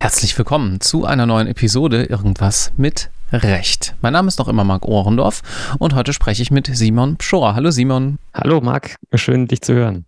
Herzlich willkommen zu einer neuen Episode Irgendwas mit Recht. Mein Name ist noch immer Marc Ohrendorf und heute spreche ich mit Simon Pschorr. Hallo Simon. Hallo Marc, schön dich zu hören.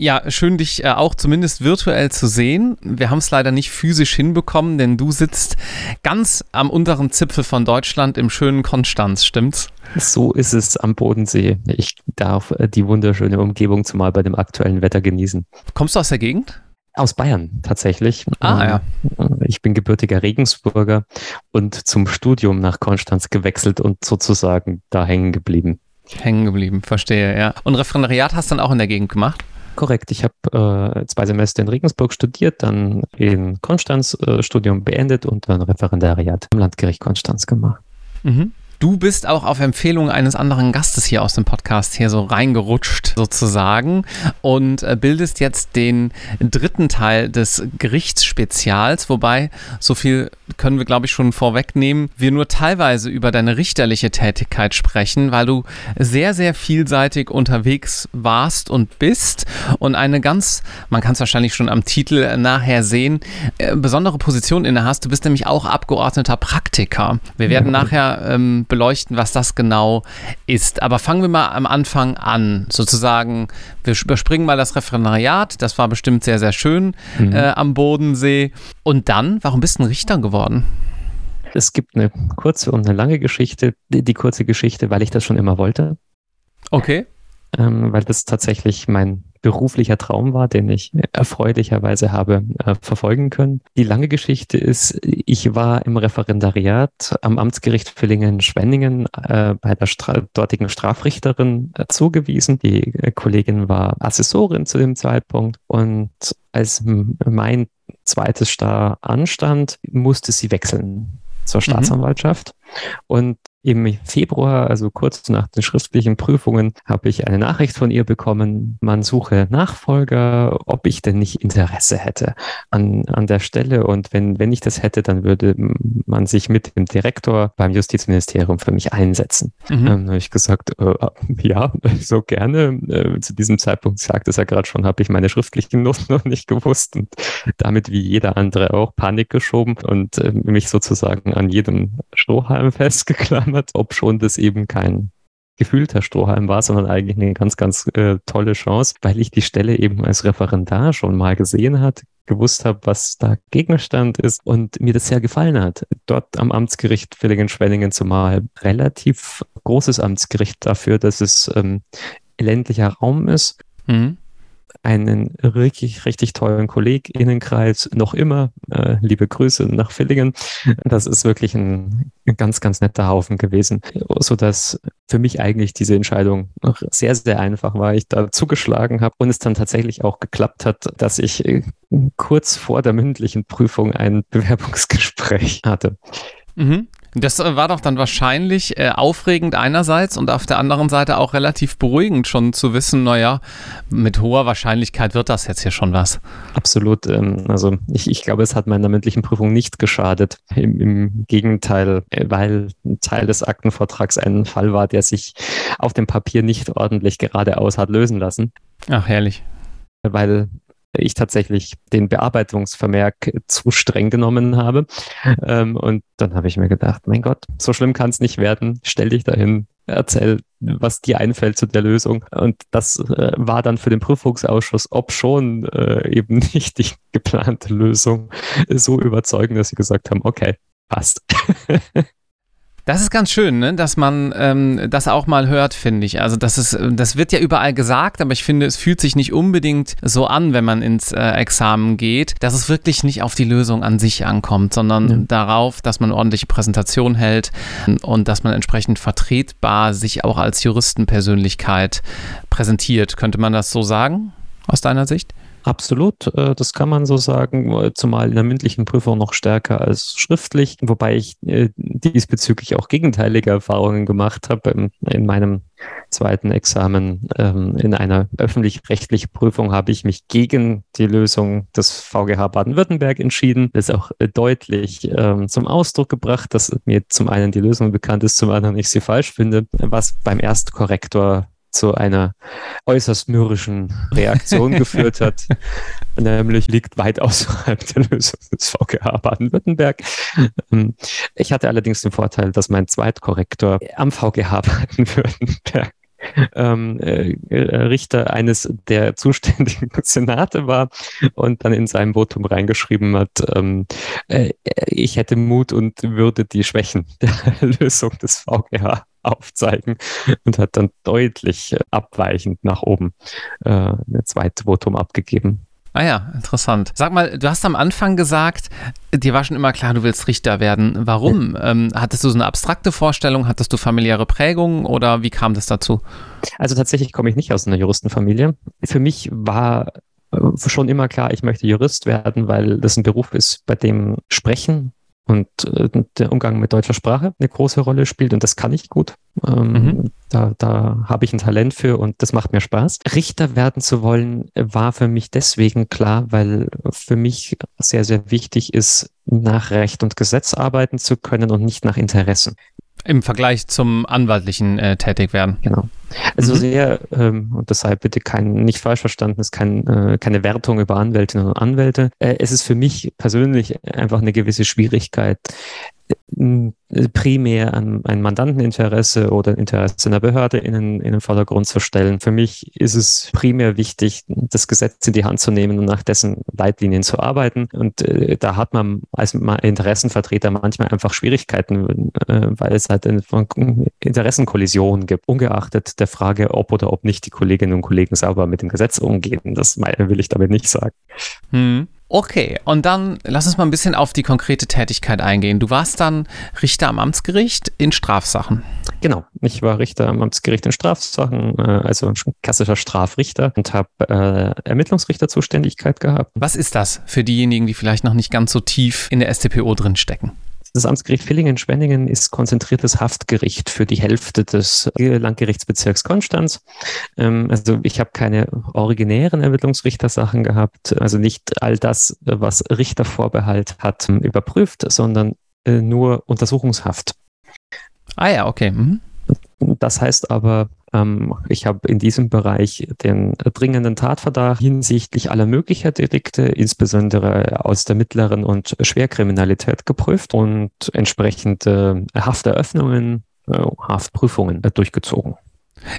Ja, schön dich äh, auch zumindest virtuell zu sehen. Wir haben es leider nicht physisch hinbekommen, denn du sitzt ganz am unteren Zipfel von Deutschland im schönen Konstanz, stimmt's? So ist es am Bodensee. Ich darf äh, die wunderschöne Umgebung zumal bei dem aktuellen Wetter genießen. Kommst du aus der Gegend? Aus Bayern tatsächlich. Ah, ja. Ähm, ich bin gebürtiger Regensburger und zum Studium nach Konstanz gewechselt und sozusagen da hängen geblieben. Hängen geblieben, verstehe, ja. Und Referendariat hast du dann auch in der Gegend gemacht? Korrekt, ich habe äh, zwei Semester in Regensburg studiert, dann in Konstanz äh, Studium beendet und dann Referendariat im Landgericht Konstanz gemacht. Mhm. Du bist auch auf Empfehlung eines anderen Gastes hier aus dem Podcast hier so reingerutscht sozusagen und äh, bildest jetzt den dritten Teil des Gerichtsspezials, wobei so viel können wir glaube ich schon vorwegnehmen, wir nur teilweise über deine richterliche Tätigkeit sprechen, weil du sehr sehr vielseitig unterwegs warst und bist und eine ganz, man kann es wahrscheinlich schon am Titel nachher sehen, äh, besondere Position inne hast. Du bist nämlich auch Abgeordneter Praktiker. Wir werden ja. nachher ähm, beleuchten, was das genau ist. Aber fangen wir mal am Anfang an. Sozusagen, wir überspringen mal das Referendariat. Das war bestimmt sehr, sehr schön mhm. äh, am Bodensee. Und dann, warum bist du ein Richter geworden? Es gibt eine kurze und eine lange Geschichte. Die, die kurze Geschichte, weil ich das schon immer wollte. Okay. Ähm, weil das tatsächlich mein beruflicher Traum war, den ich erfreulicherweise habe äh, verfolgen können. Die lange Geschichte ist, ich war im Referendariat am Amtsgericht Villingen-Schwenningen äh, bei der Stra dortigen Strafrichterin äh, zugewiesen. Die äh, Kollegin war Assessorin zu dem Zeitpunkt und als mein zweites Star anstand, musste sie wechseln zur mhm. Staatsanwaltschaft. Mhm. Und im Februar, also kurz nach den schriftlichen Prüfungen, habe ich eine Nachricht von ihr bekommen, man suche Nachfolger, ob ich denn nicht Interesse hätte an, an der Stelle. Und wenn, wenn ich das hätte, dann würde man sich mit dem Direktor beim Justizministerium für mich einsetzen. Mhm. Dann habe ich gesagt, äh, ja, so gerne. Äh, zu diesem Zeitpunkt sagt es ja gerade schon, habe ich meine schriftlichen Noten noch nicht gewusst und damit wie jeder andere auch Panik geschoben und äh, mich sozusagen an jedem Strohhalm festgeklammert geklammert, ob schon das eben kein gefühlter Strohhalm war, sondern eigentlich eine ganz, ganz äh, tolle Chance, weil ich die Stelle eben als Referendar schon mal gesehen hat, gewusst habe, was da Gegenstand ist und mir das sehr gefallen hat. Dort am Amtsgericht Villingen-Schwenningen zumal relativ großes Amtsgericht dafür, dass es ähm, ländlicher Raum ist. Mhm einen richtig, richtig tollen KollegInnenkreis noch immer. Äh, liebe Grüße nach Villingen. Das ist wirklich ein, ein ganz, ganz netter Haufen gewesen, sodass für mich eigentlich diese Entscheidung sehr, sehr einfach war. Ich da zugeschlagen habe und es dann tatsächlich auch geklappt hat, dass ich äh, kurz vor der mündlichen Prüfung ein Bewerbungsgespräch hatte. Mhm. Das äh, war doch dann wahrscheinlich äh, aufregend einerseits und auf der anderen Seite auch relativ beruhigend schon zu wissen, naja, mit hoher Wahrscheinlichkeit wird das jetzt hier schon was. Absolut. Ähm, also ich, ich glaube, es hat meiner mündlichen Prüfung nicht geschadet. Im, Im, Gegenteil, äh, weil ein Teil des Aktenvortrags ein Fall war, der sich auf dem Papier nicht ordentlich geradeaus hat lösen lassen. Ach, herrlich weil ich tatsächlich den Bearbeitungsvermerk zu streng genommen habe. Ähm, und dann habe ich mir gedacht, mein Gott, so schlimm kann es nicht werden. Stell dich dahin, erzähl, was dir einfällt zu der Lösung. Und das äh, war dann für den Prüfungsausschuss, ob schon äh, eben nicht die geplante Lösung, so überzeugend, dass sie gesagt haben, okay, passt. Das ist ganz schön, ne? dass man ähm, das auch mal hört, finde ich. Also das ist, das wird ja überall gesagt, aber ich finde, es fühlt sich nicht unbedingt so an, wenn man ins äh, Examen geht, dass es wirklich nicht auf die Lösung an sich ankommt, sondern ja. darauf, dass man ordentliche Präsentation hält und dass man entsprechend vertretbar sich auch als Juristenpersönlichkeit präsentiert. Könnte man das so sagen, aus deiner Sicht? Absolut, äh, das kann man so sagen, äh, zumal in der mündlichen Prüfung noch stärker als schriftlich, wobei ich äh, diesbezüglich auch gegenteilige Erfahrungen gemacht habe. In meinem zweiten Examen ähm, in einer öffentlich-rechtlichen Prüfung habe ich mich gegen die Lösung des VGH Baden-Württemberg entschieden. Das ist auch deutlich ähm, zum Ausdruck gebracht, dass mir zum einen die Lösung bekannt ist, zum anderen ich sie falsch finde, was beim Erstkorrektor zu einer äußerst mürrischen Reaktion geführt hat. Nämlich liegt weit außerhalb der Lösung des VGH Baden-Württemberg. Ähm, ich hatte allerdings den Vorteil, dass mein Zweitkorrektor am VGH Baden-Württemberg ähm, äh, Richter eines der zuständigen Senate war und dann in seinem Votum reingeschrieben hat, ähm, äh, ich hätte Mut und würde die Schwächen der Lösung des VGH aufzeigen und hat dann deutlich abweichend nach oben äh, ein zweites Votum abgegeben. Ah ja, interessant. Sag mal, du hast am Anfang gesagt, dir war schon immer klar, du willst Richter werden. Warum? Ähm, hattest du so eine abstrakte Vorstellung? Hattest du familiäre Prägungen oder wie kam das dazu? Also tatsächlich komme ich nicht aus einer Juristenfamilie. Für mich war äh, schon immer klar, ich möchte Jurist werden, weil das ein Beruf ist, bei dem Sprechen und äh, der Umgang mit deutscher Sprache eine große Rolle spielt und das kann ich gut. Ähm, mhm. Da, da habe ich ein Talent für und das macht mir Spaß. Richter werden zu wollen, war für mich deswegen klar, weil für mich sehr, sehr wichtig ist, nach Recht und Gesetz arbeiten zu können und nicht nach Interessen. Im Vergleich zum anwaltlichen äh, Tätigwerden. Genau. Also mhm. sehr, ähm, und deshalb bitte kein, nicht falsch verstanden, ist kein, äh, keine Wertung über Anwältinnen und Anwälte. Äh, es ist für mich persönlich einfach eine gewisse Schwierigkeit, primär an ein Mandanteninteresse oder Interesse einer Behörde in den, in den Vordergrund zu stellen. Für mich ist es primär wichtig, das Gesetz in die Hand zu nehmen und nach dessen Leitlinien zu arbeiten. Und äh, da hat man als Interessenvertreter manchmal einfach Schwierigkeiten, äh, weil es halt eine Interessenkollision gibt, ungeachtet der Frage, ob oder ob nicht die Kolleginnen und Kollegen sauber mit dem Gesetz umgehen. Das will ich damit nicht sagen. Hm. Okay, und dann lass uns mal ein bisschen auf die konkrete Tätigkeit eingehen. Du warst dann Richter am Amtsgericht in Strafsachen. Genau, ich war Richter am Amtsgericht in Strafsachen, äh, also ein klassischer Strafrichter und habe äh, Ermittlungsrichterzuständigkeit gehabt. Was ist das für diejenigen, die vielleicht noch nicht ganz so tief in der StPO drin stecken? Das Amtsgericht Villingen-Schwenningen ist konzentriertes Haftgericht für die Hälfte des Landgerichtsbezirks Konstanz. Ähm, also ich habe keine originären Ermittlungsrichtersachen gehabt, also nicht all das, was Richtervorbehalt hat, überprüft, sondern äh, nur Untersuchungshaft. Ah ja, okay. Mhm. Das heißt aber, ähm, ich habe in diesem Bereich den dringenden Tatverdacht hinsichtlich aller möglicher Delikte, insbesondere aus der mittleren und Schwerkriminalität geprüft und entsprechende Hafteröffnungen, äh, Haftprüfungen äh, durchgezogen.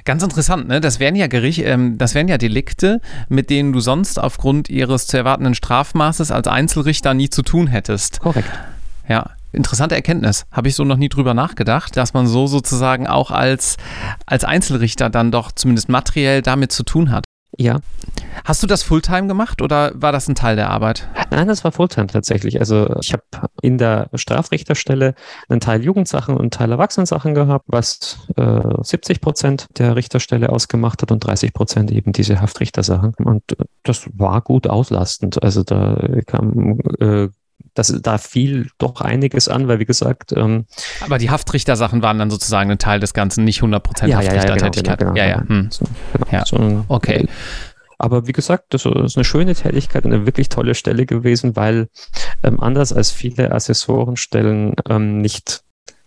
Ganz interessant, ne? Das wären ja Gericht, ähm, das wären ja Delikte, mit denen du sonst aufgrund ihres zu erwartenden Strafmaßes als Einzelrichter nie zu tun hättest. Korrekt. Ja, interessante Erkenntnis. Habe ich so noch nie drüber nachgedacht, dass man so sozusagen auch als, als Einzelrichter dann doch zumindest materiell damit zu tun hat. Ja. Hast du das Fulltime gemacht oder war das ein Teil der Arbeit? Nein, das war Fulltime tatsächlich. Also ich habe in der Strafrichterstelle einen Teil Jugendsachen und einen Teil Erwachsenensachen gehabt, was äh, 70 Prozent der Richterstelle ausgemacht hat und 30 Prozent eben diese Haftrichtersachen. Und das war gut auslastend. Also da kam äh, das, da fiel doch einiges an, weil wie gesagt. Ähm, Aber die Haftrichter-Sachen waren dann sozusagen ein Teil des Ganzen, nicht 100% ja, Haftrichtertätigkeit. Ja, ja, genau, genau, ja, ja. Hm. So, genau. ja. So, okay. Aber wie gesagt, das ist eine schöne Tätigkeit und eine wirklich tolle Stelle gewesen, weil ähm, anders als viele Assessorenstellen ähm, nicht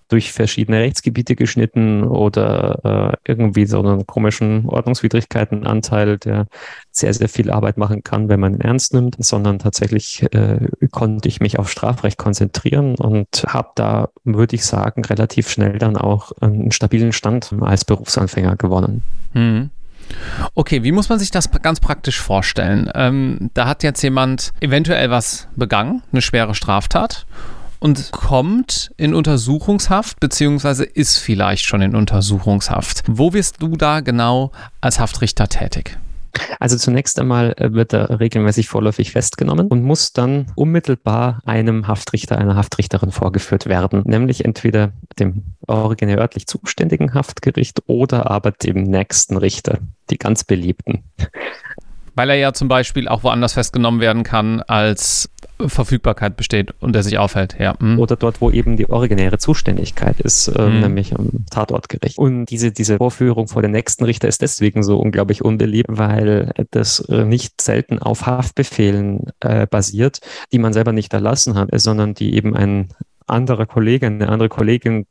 durch verschiedene Rechtsgebiete geschnitten oder äh, irgendwie so einen komischen Ordnungswidrigkeitenanteil, der sehr, sehr viel Arbeit machen kann, wenn man ihn ernst nimmt, sondern tatsächlich äh, konnte ich mich auf Strafrecht konzentrieren und habe da, würde ich sagen, relativ schnell dann auch einen stabilen Stand als Berufsanfänger gewonnen. Mhm. Okay, wie muss man sich das ganz praktisch vorstellen? Ähm, da hat jetzt jemand eventuell was begangen, eine schwere Straftat und kommt in Untersuchungshaft, beziehungsweise ist vielleicht schon in Untersuchungshaft. Wo wirst du da genau als Haftrichter tätig? Also zunächst einmal äh, wird er regelmäßig vorläufig festgenommen und muss dann unmittelbar einem Haftrichter, einer Haftrichterin vorgeführt werden, nämlich entweder dem originär örtlich zuständigen Haftgericht oder aber dem nächsten Richter, die ganz beliebten. Weil er ja zum Beispiel auch woanders festgenommen werden kann, als Verfügbarkeit besteht und er sich aufhält, ja. Mhm. Oder dort, wo eben die originäre Zuständigkeit ist, äh, mhm. nämlich am Tatortgericht. Und diese, diese Vorführung vor den nächsten Richter ist deswegen so unglaublich unbeliebt, weil das äh, nicht selten auf Haftbefehlen äh, basiert, die man selber nicht erlassen hat, sondern die eben ein anderer Kollege, eine andere Kollegin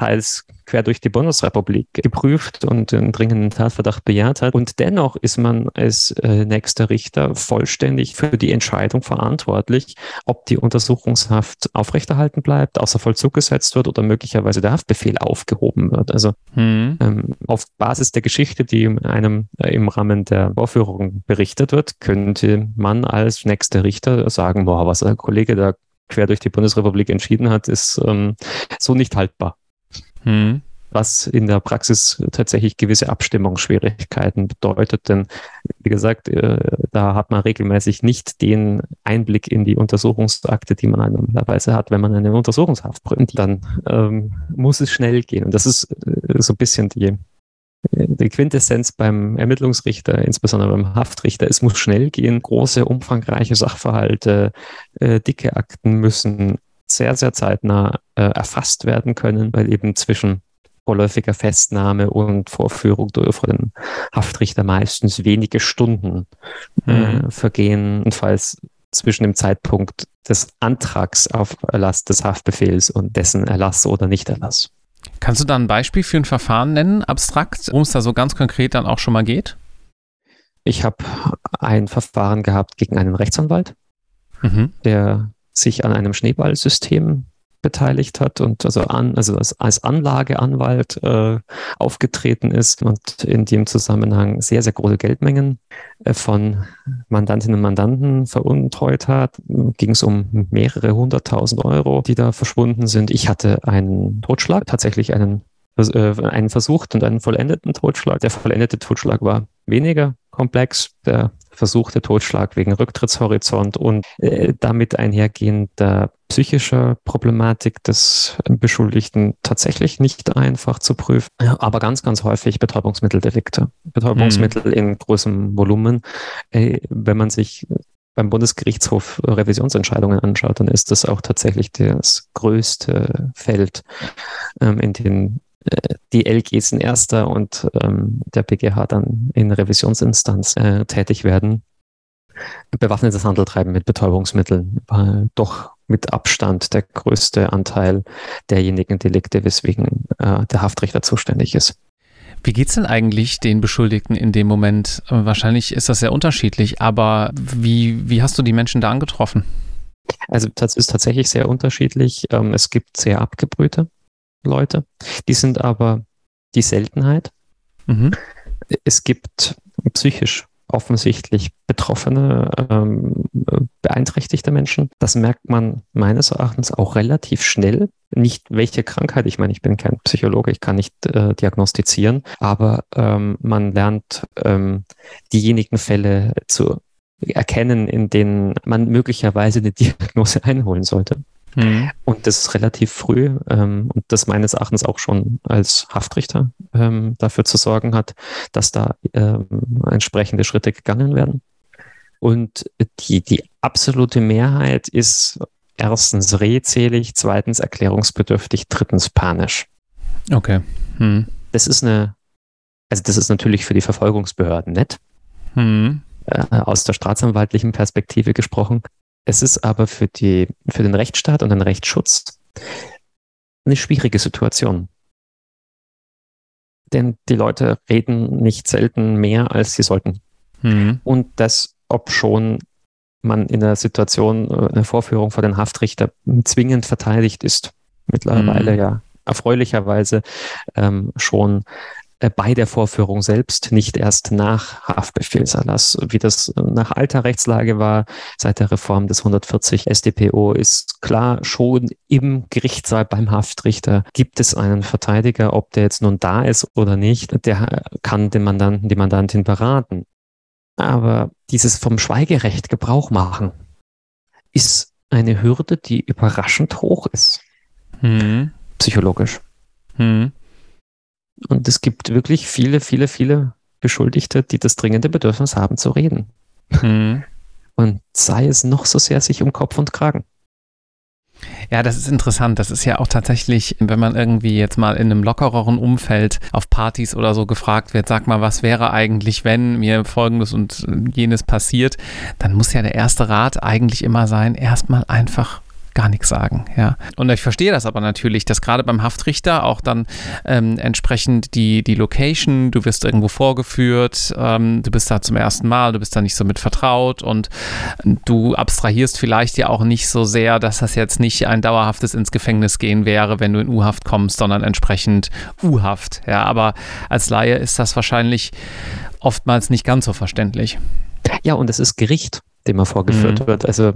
teils quer durch die Bundesrepublik geprüft und den dringenden Tatverdacht bejaht hat. Und dennoch ist man als äh, nächster Richter vollständig für die Entscheidung verantwortlich, ob die Untersuchungshaft aufrechterhalten bleibt, außer Vollzug gesetzt wird oder möglicherweise der Haftbefehl aufgehoben wird. Also hm. ähm, auf Basis der Geschichte, die einem äh, im Rahmen der Vorführung berichtet wird, könnte man als nächster Richter sagen, boah, was der Kollege da quer durch die Bundesrepublik entschieden hat, ist ähm, so nicht haltbar. Hm. Was in der Praxis tatsächlich gewisse Abstimmungsschwierigkeiten bedeutet. Denn, wie gesagt, äh, da hat man regelmäßig nicht den Einblick in die Untersuchungsakte, die man normalerweise hat, wenn man eine Untersuchungshaft prüft. Dann ähm, muss es schnell gehen. Und das ist äh, so ein bisschen die, die Quintessenz beim Ermittlungsrichter, insbesondere beim Haftrichter, es muss schnell gehen. Große, umfangreiche Sachverhalte, äh, dicke Akten müssen sehr, sehr zeitnah äh, erfasst werden können, weil eben zwischen vorläufiger Festnahme und Vorführung durch den Haftrichter meistens wenige Stunden äh, mhm. vergehen. Und falls zwischen dem Zeitpunkt des Antrags auf Erlass des Haftbefehls und dessen Erlass oder Nichterlass. Kannst du da ein Beispiel für ein Verfahren nennen, abstrakt, worum es da so ganz konkret dann auch schon mal geht? Ich habe ein Verfahren gehabt gegen einen Rechtsanwalt, mhm. der sich an einem Schneeballsystem beteiligt hat und also an, also als, Anlageanwalt äh, aufgetreten ist und in dem Zusammenhang sehr, sehr große Geldmengen äh, von Mandantinnen und Mandanten veruntreut hat. Ging es um mehrere hunderttausend Euro, die da verschwunden sind. Ich hatte einen Totschlag, tatsächlich einen, äh, einen versucht und einen vollendeten Totschlag. Der vollendete Totschlag war weniger komplex. Der versuchte Totschlag wegen Rücktrittshorizont und äh, damit einhergehender psychischer Problematik des Beschuldigten tatsächlich nicht einfach zu prüfen, aber ganz, ganz häufig Betäubungsmitteldelikte. Betäubungsmittel mhm. in großem Volumen. Äh, wenn man sich beim Bundesgerichtshof Revisionsentscheidungen anschaut, dann ist das auch tatsächlich das größte Feld, ähm, in dem äh, die LGs in erster und ähm, der BGH dann in Revisionsinstanz äh, tätig werden. Bewaffnetes Handeltreiben mit Betäubungsmitteln war doch mit Abstand der größte Anteil derjenigen Delikte, weswegen äh, der Haftrichter zuständig ist. Wie geht es denn eigentlich den Beschuldigten in dem Moment? Wahrscheinlich ist das sehr unterschiedlich, aber wie, wie hast du die Menschen da angetroffen? Also das ist tatsächlich sehr unterschiedlich. Ähm, es gibt sehr abgebrühte Leute. Die sind aber die Seltenheit. Mhm. Es gibt psychisch offensichtlich betroffene, ähm, beeinträchtigte Menschen. Das merkt man meines Erachtens auch relativ schnell. Nicht welche Krankheit, ich meine, ich bin kein Psychologe, ich kann nicht äh, diagnostizieren, aber ähm, man lernt ähm, diejenigen Fälle zu erkennen, in denen man möglicherweise eine Diagnose einholen sollte. Mhm. Und das ist relativ früh ähm, und das meines Erachtens auch schon als Haftrichter ähm, dafür zu sorgen hat, dass da ähm, entsprechende Schritte gegangen werden. Und die, die absolute Mehrheit ist erstens redselig, zweitens erklärungsbedürftig, drittens panisch. Okay. Hm. Das ist eine, also das ist natürlich für die Verfolgungsbehörden nett. Hm. Äh, aus der staatsanwaltlichen Perspektive gesprochen. Es ist aber für, die, für den Rechtsstaat und den Rechtsschutz eine schwierige Situation. Denn die Leute reden nicht selten mehr, als sie sollten. Mhm. Und das, ob schon man in der Situation, äh, eine Vorführung vor den Haftrichter zwingend verteidigt ist. Mittlerweile mhm. ja erfreulicherweise ähm, schon äh, bei der Vorführung selbst, nicht erst nach Haftbefehlserlass. Wie das nach alter Rechtslage war, seit der Reform des 140 StPO, ist klar, schon im Gerichtssaal beim Haftrichter gibt es einen Verteidiger, ob der jetzt nun da ist oder nicht, der kann den Mandanten, die Mandantin beraten. Aber dieses vom Schweigerecht Gebrauch machen, ist eine Hürde, die überraschend hoch ist. Hm. Psychologisch. Hm. Und es gibt wirklich viele, viele, viele Beschuldigte, die das dringende Bedürfnis haben zu reden. Mhm. Und sei es noch so sehr sich um Kopf und Kragen. Ja, das ist interessant. Das ist ja auch tatsächlich, wenn man irgendwie jetzt mal in einem lockereren Umfeld auf Partys oder so gefragt wird, sag mal, was wäre eigentlich, wenn mir folgendes und jenes passiert, dann muss ja der erste Rat eigentlich immer sein, erstmal einfach gar nichts sagen. Ja. Und ich verstehe das aber natürlich, dass gerade beim Haftrichter auch dann ähm, entsprechend die, die Location, du wirst irgendwo vorgeführt, ähm, du bist da zum ersten Mal, du bist da nicht so mit vertraut und du abstrahierst vielleicht ja auch nicht so sehr, dass das jetzt nicht ein dauerhaftes ins Gefängnis gehen wäre, wenn du in U-Haft kommst, sondern entsprechend U-Haft. Ja, aber als Laie ist das wahrscheinlich oftmals nicht ganz so verständlich. Ja, und es ist Gericht dem er vorgeführt mhm. wird. Also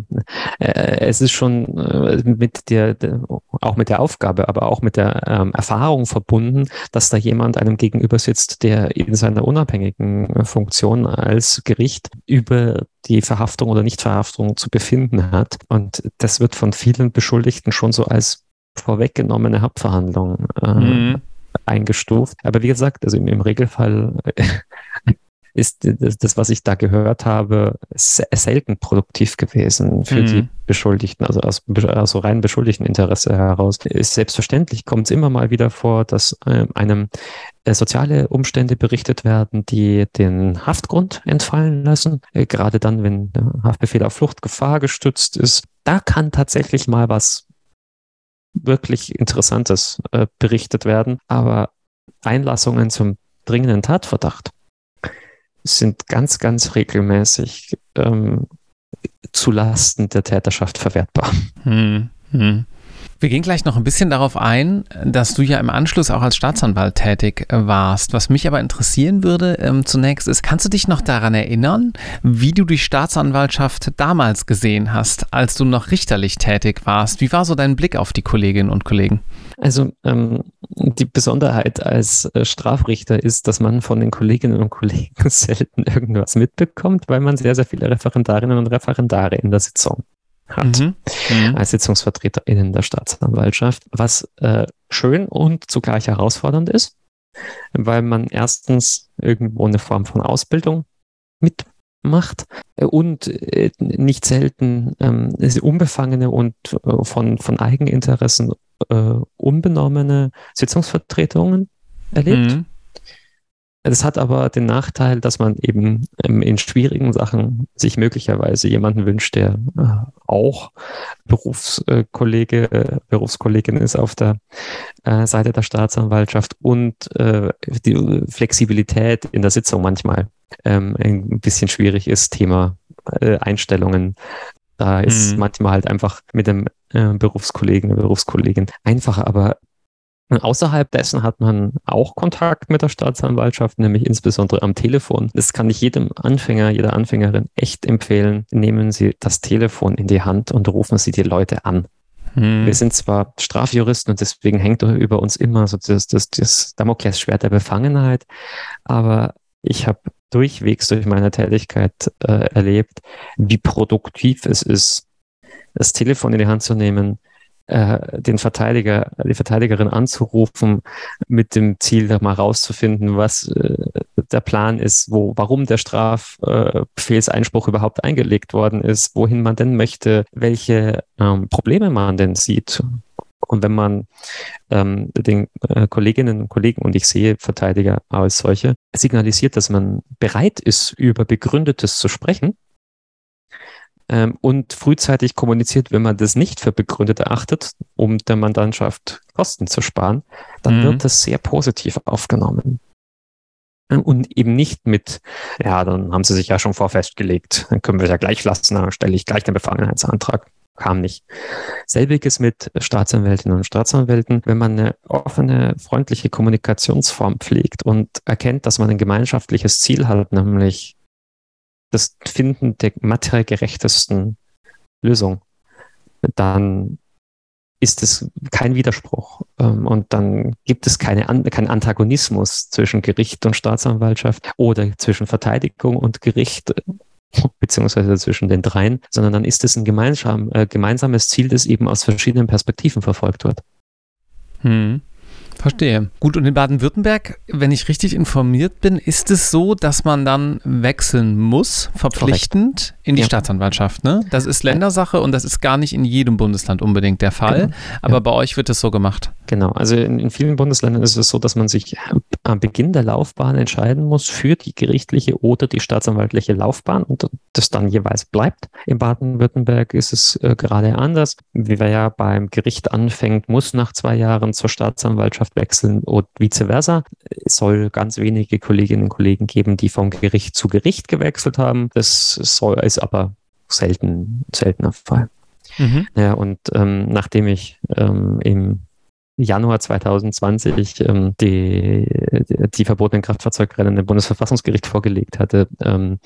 äh, es ist schon äh, mit der, der, auch mit der Aufgabe, aber auch mit der ähm, Erfahrung verbunden, dass da jemand einem gegenüber sitzt, der in seiner unabhängigen Funktion als Gericht über die Verhaftung oder Nichtverhaftung zu befinden hat. Und das wird von vielen Beschuldigten schon so als vorweggenommene Hauptverhandlung äh, mhm eingestuft. Aber wie gesagt, also im, im Regelfall ist das, was ich da gehört habe, selten produktiv gewesen für mhm. die Beschuldigten, also aus, aus rein beschuldigten Interesse heraus. Ist selbstverständlich kommt es immer mal wieder vor, dass äh, einem äh, soziale Umstände berichtet werden, die den Haftgrund entfallen lassen. Äh, gerade dann, wenn der Haftbefehl auf Fluchtgefahr gestützt ist. Da kann tatsächlich mal was wirklich Interessantes äh, berichtet werden. Aber Einlassungen zum dringenden Tatverdacht sind ganz, ganz regelmäßig ähm, zu der Täterschaft verwertbar. Hm, hm. Wir gehen gleich noch ein bisschen darauf ein, dass du ja im Anschluss auch als Staatsanwalt tätig äh, warst. Was mich aber interessieren würde ähm, zunächst ist, kannst du dich noch daran erinnern, wie du die Staatsanwaltschaft damals gesehen hast, als du noch richterlich tätig warst? Wie war so dein Blick auf die Kolleginnen und Kollegen? Also ähm, die Besonderheit als äh, Strafrichter ist, dass man von den Kolleginnen und Kollegen selten irgendwas mitbekommt, weil man sehr, sehr viele Referendarinnen und Referendare in der Sitzung hat, mhm. Mhm. als SitzungsvertreterInnen der Staatsanwaltschaft, was äh, schön und zugleich herausfordernd ist, weil man erstens irgendwo eine Form von Ausbildung mitmacht und äh, nicht selten ähm, unbefangene und äh, von, von Eigeninteressen äh, unbenommene Sitzungsvertretungen erlebt. Mhm. Das hat aber den Nachteil, dass man eben ähm, in schwierigen Sachen sich möglicherweise jemanden wünscht, der äh, auch Berufskollege, äh, Berufskollegin ist auf der äh, Seite der Staatsanwaltschaft und die Flexibilität in der Sitzung manchmal ähm, ein bisschen schwierig ist, Thema Einstellungen. Da ist mhm. manchmal halt einfach mit dem Berufskollegen, Berufskollegin einfacher, aber Außerhalb dessen hat man auch Kontakt mit der Staatsanwaltschaft, nämlich insbesondere am Telefon. Das kann ich jedem Anfänger, jeder Anfängerin echt empfehlen. Nehmen Sie das Telefon in die Hand und rufen Sie die Leute an. Hm. Wir sind zwar Strafjuristen und deswegen hängt über uns immer so das, das, das Damoklesschwert der Befangenheit, aber ich habe durchwegs durch meine Tätigkeit äh, erlebt, wie produktiv es ist, das Telefon in die Hand zu nehmen, äh, den Verteidiger, die Verteidigerin anzurufen, mit dem Ziel, da mal rauszufinden, was äh, der Plan ist, wo, warum der Strafbefehlseinspruch äh, überhaupt eingelegt worden ist, wohin man denn möchte, welche ähm, Probleme man denn sieht. Und wenn man ähm, den äh, Kolleginnen und Kollegen, und ich sehe Verteidiger als solche, signalisiert, dass man bereit ist, über Begründetes zu sprechen, ähm, und frühzeitig kommuniziert, wenn man das nicht für begründet erachtet, um der Mandantschaft Kosten zu sparen, dann mhm. wird das sehr positiv aufgenommen. Ähm, und eben nicht mit, ja, dann haben sie sich ja schon vorfestgelegt, dann können wir es ja gleich lassen, dann stelle ich gleich den Befangenheitsantrag. Kam nicht. Selbiges mit Staatsanwältinnen und Staatsanwälten, wenn man eine offene, freundliche Kommunikationsform pflegt und erkennt, dass man ein gemeinschaftliches Ziel hat, nämlich das Finden der materiell gerechtesten Lösung, dann ist es kein Widerspruch. Ähm, und dann gibt es keine, keinen Antagonismus zwischen Gericht und Staatsanwaltschaft oder zwischen Verteidigung und Gericht beziehungsweise zwischen den dreien, sondern dann ist es ein gemeinsam, äh, gemeinsames Ziel, das eben aus verschiedenen Perspektiven verfolgt wird. Hm. Verstehe. Gut, und in Baden-Württemberg, wenn ich richtig informiert bin, ist es so, dass man dann wechseln muss, verpflichtend Korrekt. in die ja. Staatsanwaltschaft. Ne? Das ist Ländersache und das ist gar nicht in jedem Bundesland unbedingt der Fall. Genau. Aber ja. bei euch wird es so gemacht. Genau, also in, in, vielen Bundesländern ist es so, dass man sich am Beginn der Laufbahn entscheiden muss für die gerichtliche oder die staatsanwaltliche Laufbahn und das dann jeweils bleibt. In Baden-Württemberg ist es äh, gerade anders. Wer ja beim Gericht anfängt, muss nach zwei Jahren zur Staatsanwaltschaft wechseln und vice versa. Es soll ganz wenige Kolleginnen und Kollegen geben, die vom Gericht zu Gericht gewechselt haben. Das soll, ist aber selten, seltener Fall. Mhm. Ja, und ähm, nachdem ich ähm, im Januar 2020 ähm, die, die verbotenen Kraftfahrzeugrennen im Bundesverfassungsgericht vorgelegt hatte, ähm,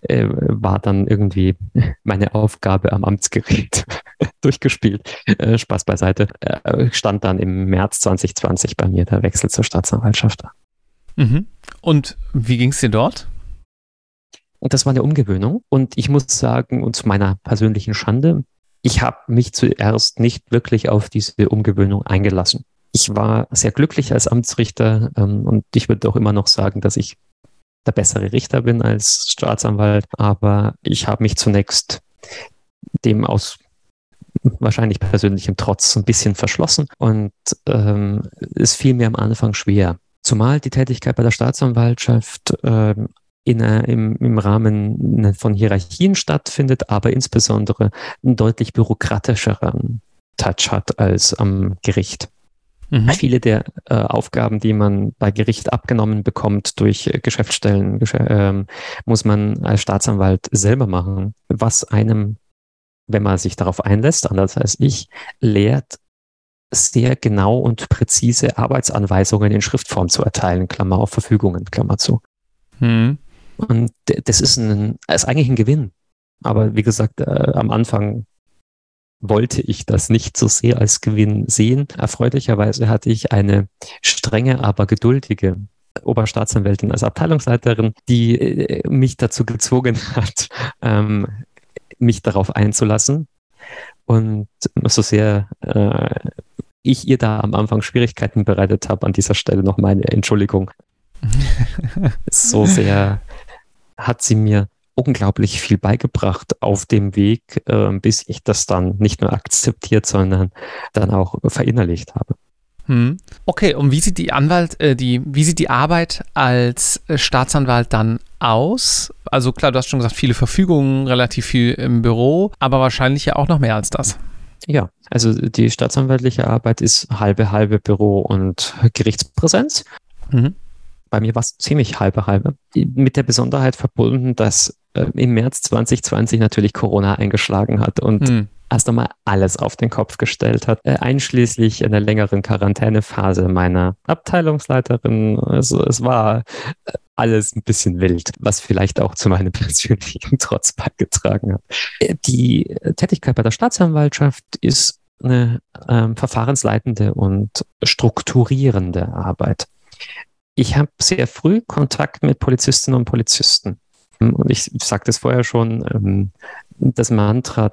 äh, war dann irgendwie meine Aufgabe am Amtsgericht durchgespielt. Äh, Spaß beiseite. Äh, stand dann im März 2020 bei mir der Wechsel zur Staatsanwaltschaft. Mhm. Und wie ging es dir dort? Und das war eine Umgewöhnung. Und ich muss sagen, und zu meiner persönlichen Schande, ich habe mich zuerst nicht wirklich auf diese Umgewöhnung eingelassen. Ich war sehr glücklich als Amtsrichter ähm, und ich würde auch immer noch sagen, dass ich der bessere Richter bin als Staatsanwalt, aber ich habe mich zunächst dem aus wahrscheinlich persönlichem Trotz ein bisschen verschlossen und ähm, es fiel mir am Anfang schwer. Zumal die Tätigkeit bei der Staatsanwaltschaft ähm, in, äh, im, im Rahmen von Hierarchien stattfindet, aber insbesondere einen deutlich bürokratischeren Touch hat als am Gericht. Mhm. Viele der äh, Aufgaben, die man bei Gericht abgenommen bekommt durch äh, Geschäftsstellen, gesch äh, muss man als Staatsanwalt selber machen, was einem, wenn man sich darauf einlässt, anders als ich, lehrt, sehr genau und präzise Arbeitsanweisungen in Schriftform zu erteilen, Klammer auf Verfügungen, Klammer zu. Mhm. Und das ist, ein, ist eigentlich ein Gewinn. Aber wie gesagt, äh, am Anfang wollte ich das nicht so sehr als Gewinn sehen. Erfreulicherweise hatte ich eine strenge, aber geduldige Oberstaatsanwältin als Abteilungsleiterin, die äh, mich dazu gezwungen hat, ähm, mich darauf einzulassen. Und so sehr äh, ich ihr da am Anfang Schwierigkeiten bereitet habe, an dieser Stelle noch meine Entschuldigung. so sehr hat sie mir unglaublich viel beigebracht auf dem Weg, äh, bis ich das dann nicht nur akzeptiert, sondern dann auch verinnerlicht habe. Hm. Okay, und wie sieht die Anwalt, äh, die, wie sieht die Arbeit als äh, Staatsanwalt dann aus? Also klar, du hast schon gesagt, viele Verfügungen, relativ viel im Büro, aber wahrscheinlich ja auch noch mehr als das. Ja, also die staatsanwaltliche Arbeit ist halbe halbe Büro und Gerichtspräsenz. Mhm bei mir war es ziemlich halbe halbe. Mit der Besonderheit verbunden, dass äh, im März 2020 natürlich Corona eingeschlagen hat und hm. erst einmal alles auf den Kopf gestellt hat, äh, einschließlich einer längeren Quarantänephase meiner Abteilungsleiterin. Also es war äh, alles ein bisschen wild, was vielleicht auch zu meinem persönlichen Trotz beigetragen hat. Äh, die Tätigkeit bei der Staatsanwaltschaft ist eine ähm, verfahrensleitende und strukturierende Arbeit ich habe sehr früh Kontakt mit Polizistinnen und Polizisten. Und ich sagte es vorher schon, ähm, das Mantra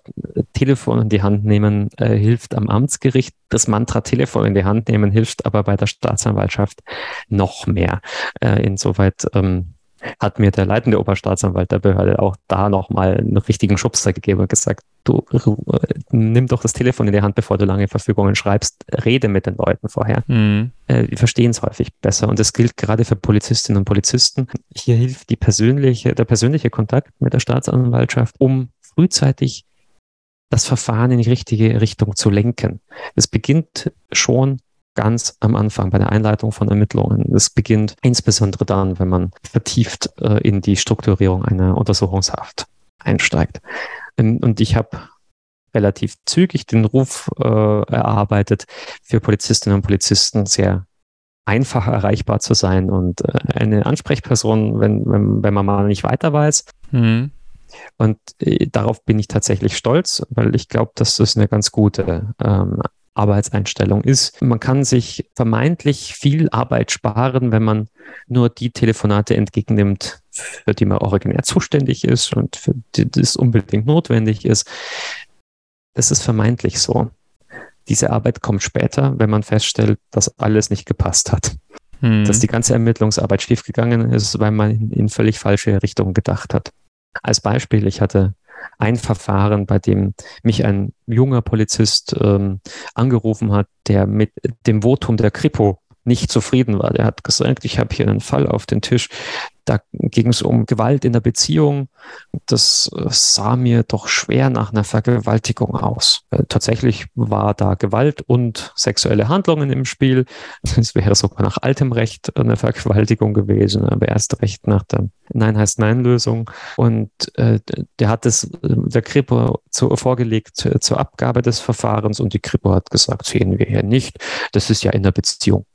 Telefon in die Hand nehmen äh, hilft am Amtsgericht. Das Mantra Telefon in die Hand nehmen hilft aber bei der Staatsanwaltschaft noch mehr. Äh, insoweit ähm, hat mir der leitende Oberstaatsanwalt der Behörde auch da nochmal einen richtigen Schubser gegeben und gesagt, du äh, nimm doch das Telefon in die Hand, bevor du lange Verfügungen schreibst, rede mit den Leuten vorher. Mhm. Äh, die verstehen es häufig besser und das gilt gerade für Polizistinnen und Polizisten. Hier hilft die persönliche, der persönliche Kontakt mit der Staatsanwaltschaft, um frühzeitig das Verfahren in die richtige Richtung zu lenken. Es beginnt schon ganz am Anfang bei der Einleitung von Ermittlungen. Es beginnt insbesondere dann, wenn man vertieft äh, in die Strukturierung einer Untersuchungshaft einsteigt. Ähm, und ich habe relativ zügig den Ruf äh, erarbeitet, für Polizistinnen und Polizisten sehr einfach erreichbar zu sein und äh, eine Ansprechperson, wenn, wenn, wenn man mal nicht weiter weiß. Mhm. Und äh, darauf bin ich tatsächlich stolz, weil ich glaube, dass das eine ganz gute ähm, Arbeitseinstellung ist. Man kann sich vermeintlich viel Arbeit sparen, wenn man nur die Telefonate entgegennimmt, für die man originär zuständig ist und für die das unbedingt notwendig ist. Das ist vermeintlich so. Diese Arbeit kommt später, wenn man feststellt, dass alles nicht gepasst hat. Hm. Dass die ganze Ermittlungsarbeit schiefgegangen ist, weil man in, in völlig falsche Richtungen gedacht hat. Als Beispiel, ich hatte ein Verfahren, bei dem mich ein junger Polizist ähm, angerufen hat, der mit dem Votum der Kripo nicht zufrieden war. Der hat gesagt, ich habe hier einen Fall auf den Tisch, da ging es um Gewalt in der Beziehung. Das äh, sah mir doch schwer nach einer Vergewaltigung aus. Äh, tatsächlich war da Gewalt und sexuelle Handlungen im Spiel. Es wäre sogar nach altem Recht eine Vergewaltigung gewesen, aber erst recht nach der Nein heißt Nein-Lösung. Und äh, der hat es äh, der Kripo vorgelegt zur Abgabe des Verfahrens und die Kripo hat gesagt, sehen wir hier nicht. Das ist ja in der Beziehung.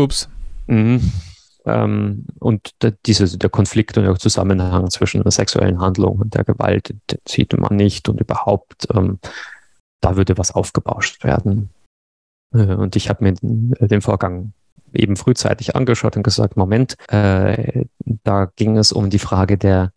Ups. Mhm. Ähm, und der, diese, der Konflikt und der Zusammenhang zwischen der sexuellen Handlung und der Gewalt, sieht man nicht und überhaupt, ähm, da würde was aufgebauscht werden. Äh, und ich habe mir den, den, Vorgang eben frühzeitig angeschaut und gesagt, Moment, äh, da ging es um die Frage der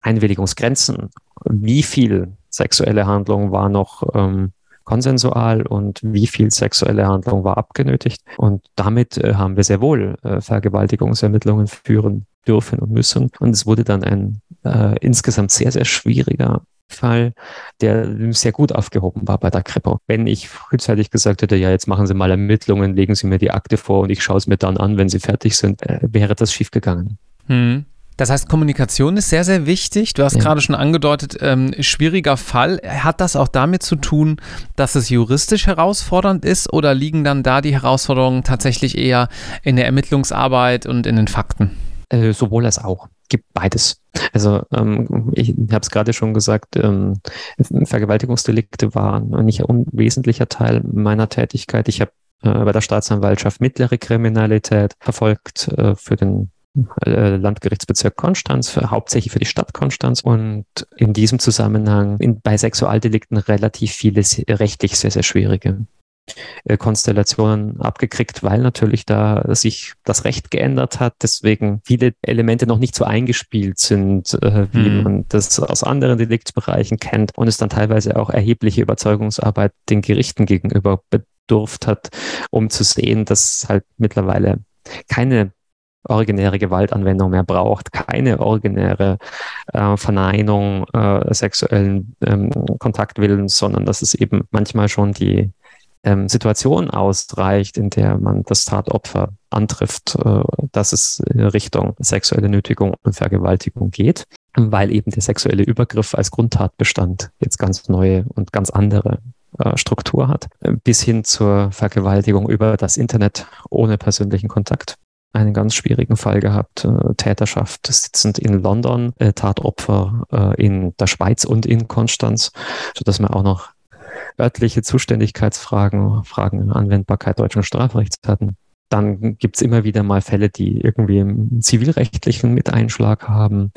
Einwilligungsgrenzen. Wie viel sexuelle Handlung war noch ähm, konsensual und wie viel sexuelle Handlung war abgenötigt. Und damit äh, haben wir sehr wohl äh, Vergewaltigungsermittlungen führen dürfen und müssen. Und es wurde dann ein äh, insgesamt sehr, sehr schwieriger Fall, der sehr gut aufgehoben war bei der Kripo. Wenn ich frühzeitig gesagt hätte, ja, jetzt machen Sie mal Ermittlungen, legen Sie mir die Akte vor und ich schaue es mir dann an, wenn Sie fertig sind, äh, wäre das schiefgegangen. Hm. Das heißt, Kommunikation ist sehr, sehr wichtig. Du hast ja. gerade schon angedeutet, ähm, schwieriger Fall. Hat das auch damit zu tun, dass es juristisch herausfordernd ist oder liegen dann da die Herausforderungen tatsächlich eher in der Ermittlungsarbeit und in den Fakten? Äh, sowohl als auch. Gibt beides. Also ähm, ich habe es gerade schon gesagt, ähm, Vergewaltigungsdelikte waren ein nicht unwesentlicher Teil meiner Tätigkeit. Ich habe äh, bei der Staatsanwaltschaft mittlere Kriminalität verfolgt äh, für den Landgerichtsbezirk Konstanz, hauptsächlich für die Stadt Konstanz und in diesem Zusammenhang in, bei Sexualdelikten relativ viele rechtlich sehr, sehr schwierige äh, Konstellationen abgekriegt, weil natürlich da sich das Recht geändert hat, deswegen viele Elemente noch nicht so eingespielt sind, äh, wie hm. man das aus anderen Deliktsbereichen kennt und es dann teilweise auch erhebliche Überzeugungsarbeit den Gerichten gegenüber bedurft hat, um zu sehen, dass halt mittlerweile keine originäre Gewaltanwendung mehr braucht, keine originäre äh, Verneinung äh, sexuellen ähm, Kontaktwillens, sondern dass es eben manchmal schon die ähm, Situation ausreicht, in der man das Tatopfer antrifft, äh, dass es in Richtung sexuelle Nötigung und Vergewaltigung geht, weil eben der sexuelle Übergriff als Grundtatbestand jetzt ganz neue und ganz andere äh, Struktur hat, bis hin zur Vergewaltigung über das Internet ohne persönlichen Kontakt einen ganz schwierigen Fall gehabt. Äh, Täterschaft sitzend in London, äh, Tatopfer äh, in der Schweiz und in Konstanz, sodass wir auch noch örtliche Zuständigkeitsfragen, Fragen in Anwendbarkeit deutschen Strafrechts hatten. Dann gibt es immer wieder mal Fälle, die irgendwie im zivilrechtlichen Miteinschlag haben,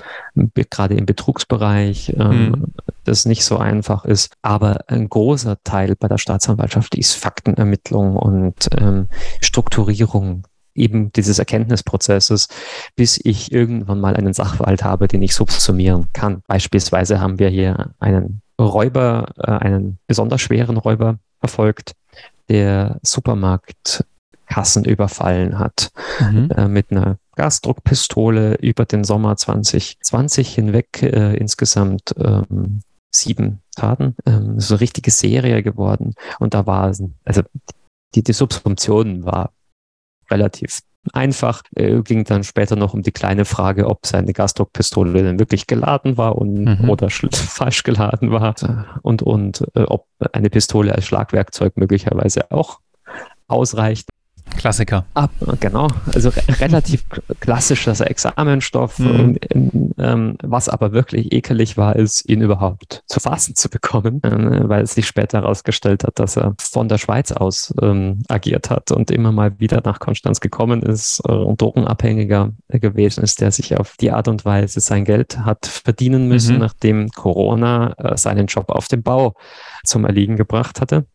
gerade im Betrugsbereich, mhm. das nicht so einfach ist. Aber ein großer Teil bei der Staatsanwaltschaft ist Faktenermittlung und ähm, Strukturierung eben dieses Erkenntnisprozesses, bis ich irgendwann mal einen Sachverhalt habe, den ich subsumieren kann. Beispielsweise haben wir hier einen Räuber, äh, einen besonders schweren Räuber verfolgt, der Supermarktkassen überfallen hat mhm. äh, mit einer Gasdruckpistole über den Sommer 2020 hinweg äh, insgesamt ähm, sieben Taten. Ähm, so eine richtige Serie geworden. Und da war, also die, die Subsumption war relativ einfach. Äh, ging dann später noch um die kleine Frage, ob seine Gasdruckpistole denn wirklich geladen war und, mhm. oder falsch geladen war und, und äh, ob eine Pistole als Schlagwerkzeug möglicherweise auch ausreicht. Klassiker. Ab, genau, also re relativ klassischer Examenstoff. Mhm. Und, ähm, was aber wirklich ekelig war, ist, ihn überhaupt zu fassen zu bekommen, äh, weil es sich später herausgestellt hat, dass er von der Schweiz aus ähm, agiert hat und immer mal wieder nach Konstanz gekommen ist äh, und Drogenabhängiger gewesen ist, der sich auf die Art und Weise sein Geld hat verdienen müssen, mhm. nachdem Corona äh, seinen Job auf dem Bau zum Erliegen gebracht hatte.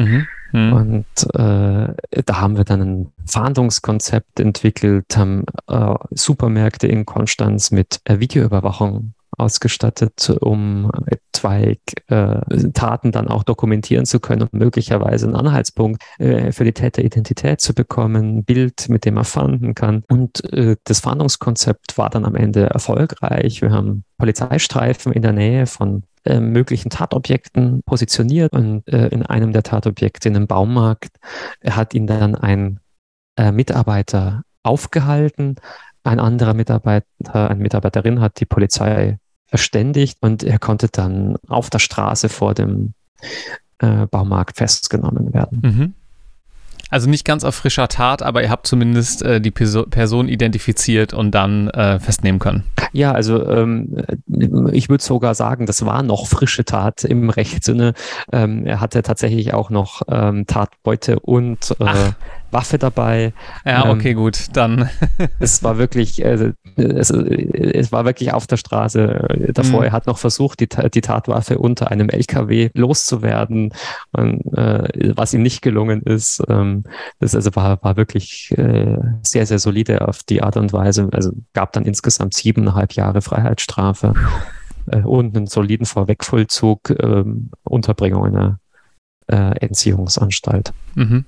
Mhm. Mhm. Und äh, da haben wir dann ein Fahndungskonzept entwickelt, haben äh, Supermärkte in Konstanz mit äh, Videoüberwachung ausgestattet, um etwaig äh, Taten dann auch dokumentieren zu können und möglicherweise einen Anhaltspunkt äh, für die Täteridentität zu bekommen, Bild, mit dem er fanden kann. Und äh, das Fahndungskonzept war dann am Ende erfolgreich. Wir haben Polizeistreifen in der Nähe von äh, möglichen Tatobjekten positioniert und äh, in einem der Tatobjekte in einem Baumarkt hat ihn dann ein äh, Mitarbeiter aufgehalten. Ein anderer Mitarbeiter, eine Mitarbeiterin hat die Polizei verständigt und er konnte dann auf der Straße vor dem äh, Baumarkt festgenommen werden. Mhm. Also nicht ganz auf frischer Tat, aber ihr habt zumindest äh, die Perso Person identifiziert und dann äh, festnehmen können. Ja, also ähm, ich würde sogar sagen, das war noch frische Tat im Rechtssinne. Ähm, er hatte tatsächlich auch noch ähm, Tatbeute und äh, Waffe dabei. Ja, ähm, okay, gut, dann. es war wirklich, äh, es, es, war wirklich auf der Straße davor. Mhm. Er hat noch versucht, die, die Tatwaffe unter einem LKW loszuwerden, und, äh, was ihm nicht gelungen ist. Ähm, das also war, war wirklich äh, sehr, sehr solide auf die Art und Weise. Also gab dann insgesamt siebeneinhalb Jahre Freiheitsstrafe äh, und einen soliden Vorwegvollzug, ähm, Unterbringung in einer äh, Entziehungsanstalt. Mhm.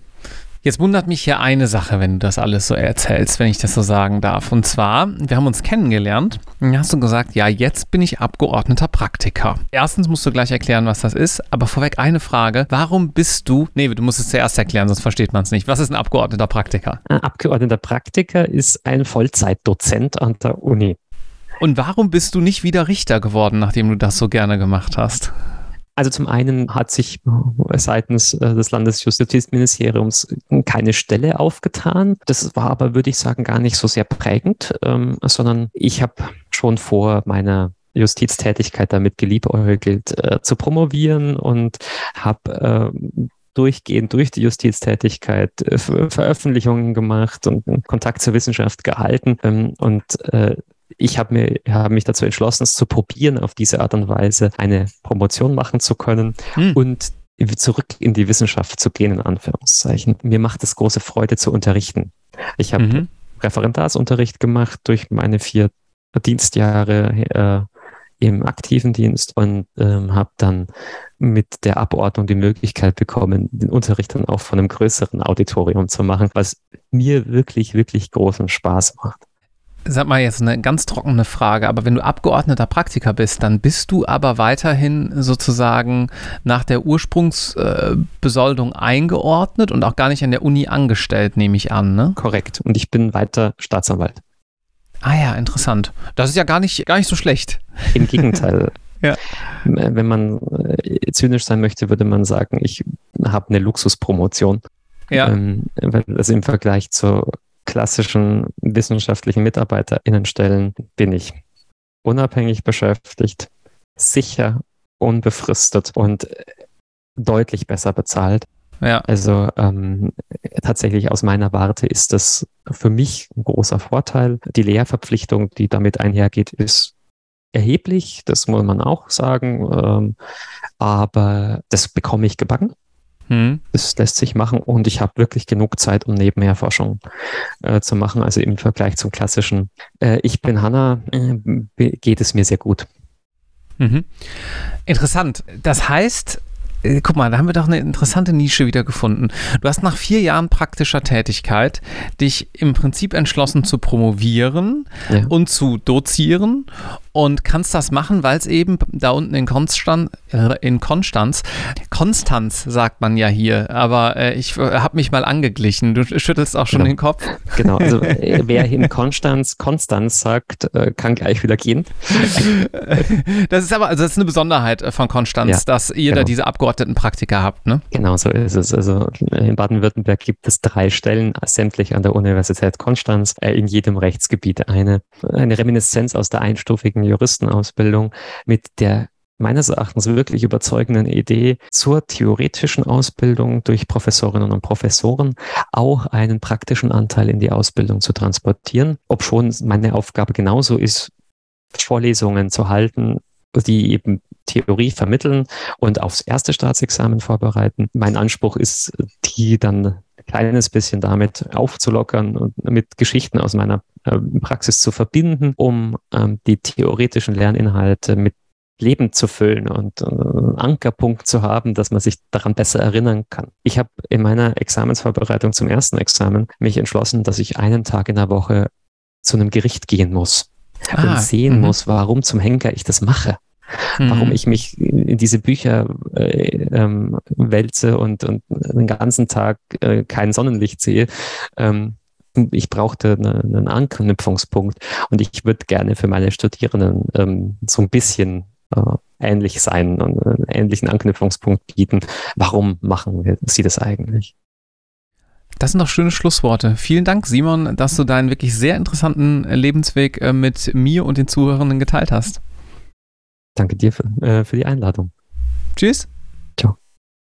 Jetzt wundert mich hier eine Sache, wenn du das alles so erzählst, wenn ich das so sagen darf. Und zwar, wir haben uns kennengelernt und hast du gesagt, ja, jetzt bin ich Abgeordneter Praktiker. Erstens musst du gleich erklären, was das ist, aber vorweg eine Frage. Warum bist du, nee, du musst es zuerst erklären, sonst versteht man es nicht. Was ist ein Abgeordneter Praktiker? Ein Abgeordneter Praktiker ist ein Vollzeitdozent an der Uni. Und warum bist du nicht wieder Richter geworden, nachdem du das so gerne gemacht hast? Also zum einen hat sich seitens äh, des Landesjustizministeriums keine Stelle aufgetan. Das war aber, würde ich sagen, gar nicht so sehr prägend, ähm, sondern ich habe schon vor meiner Justiztätigkeit damit geliebäugelt äh, zu promovieren und habe äh, durchgehend durch die Justiztätigkeit äh, Veröffentlichungen gemacht und Kontakt zur Wissenschaft gehalten. Ähm, und äh, ich habe mir, hab mich dazu entschlossen, es zu probieren, auf diese Art und Weise eine Promotion machen zu können hm. und zurück in die Wissenschaft zu gehen, in Anführungszeichen. Mir macht es große Freude zu unterrichten. Ich habe mhm. Referendarsunterricht gemacht durch meine vier Dienstjahre äh, im aktiven Dienst und ähm, habe dann mit der Abordnung die Möglichkeit bekommen, den Unterricht dann auch von einem größeren Auditorium zu machen, was mir wirklich, wirklich großen Spaß macht. Sag mal jetzt eine ganz trockene Frage, aber wenn du Abgeordneter Praktiker bist, dann bist du aber weiterhin sozusagen nach der Ursprungsbesoldung eingeordnet und auch gar nicht an der Uni angestellt, nehme ich an, ne? Korrekt. Und ich bin weiter Staatsanwalt. Ah ja, interessant. Das ist ja gar nicht, gar nicht so schlecht. Im Gegenteil. ja. Wenn man äh, zynisch sein möchte, würde man sagen, ich habe eine Luxuspromotion. Ja. Ähm, also im Vergleich zur klassischen wissenschaftlichen MitarbeiterInnenstellen bin ich unabhängig beschäftigt, sicher, unbefristet und deutlich besser bezahlt. Ja. Also ähm, tatsächlich aus meiner Warte ist das für mich ein großer Vorteil. Die Lehrverpflichtung, die damit einhergeht, ist erheblich, das muss man auch sagen. Ähm, aber das bekomme ich gebacken. Hm. Das lässt sich machen und ich habe wirklich genug Zeit, um nebenher Forschung äh, zu machen. Also im Vergleich zum klassischen äh, Ich bin Hanna äh, geht es mir sehr gut. Mhm. Interessant. Das heißt, guck mal, da haben wir doch eine interessante Nische wieder gefunden. Du hast nach vier Jahren praktischer Tätigkeit dich im Prinzip entschlossen zu promovieren ja. und zu dozieren und kannst das machen, weil es eben da unten in Konstanz, äh, in Konstanz, Konstanz sagt man ja hier, aber äh, ich äh, habe mich mal angeglichen. Du schüttelst auch schon genau. den Kopf. Genau, also äh, wer in Konstanz Konstanz sagt, äh, kann gleich wieder gehen. das ist aber, also das ist eine Besonderheit von Konstanz, ja, dass ihr genau. da diese Abgeordnetenpraktiker habt, ne? Genau, so ist es. Also in Baden-Württemberg gibt es drei Stellen, sämtlich an der Universität Konstanz, in jedem Rechtsgebiet eine. Eine Reminiszenz aus der einstufigen Juristenausbildung mit der meines Erachtens wirklich überzeugenden Idee zur theoretischen Ausbildung durch Professorinnen und Professoren auch einen praktischen Anteil in die Ausbildung zu transportieren, ob schon meine Aufgabe genauso ist, Vorlesungen zu halten, die eben Theorie vermitteln und aufs erste Staatsexamen vorbereiten. Mein Anspruch ist, die dann kleines bisschen damit aufzulockern und mit Geschichten aus meiner äh, Praxis zu verbinden, um ähm, die theoretischen Lerninhalte mit Leben zu füllen und einen Ankerpunkt zu haben, dass man sich daran besser erinnern kann. Ich habe in meiner Examensvorbereitung zum ersten Examen mich entschlossen, dass ich einen Tag in der Woche zu einem Gericht gehen muss ah, und sehen -hmm. muss, warum zum Henker ich das mache. Mhm. Warum ich mich in diese Bücher äh, ähm, wälze und, und den ganzen Tag äh, kein Sonnenlicht sehe. Ähm, ich brauchte eine, einen Anknüpfungspunkt und ich würde gerne für meine Studierenden ähm, so ein bisschen äh, ähnlich sein und einen ähnlichen Anknüpfungspunkt bieten. Warum machen wir, sie das eigentlich? Das sind doch schöne Schlussworte. Vielen Dank, Simon, dass du deinen wirklich sehr interessanten Lebensweg äh, mit mir und den Zuhörenden geteilt hast. Danke dir für, äh, für die Einladung. Tschüss.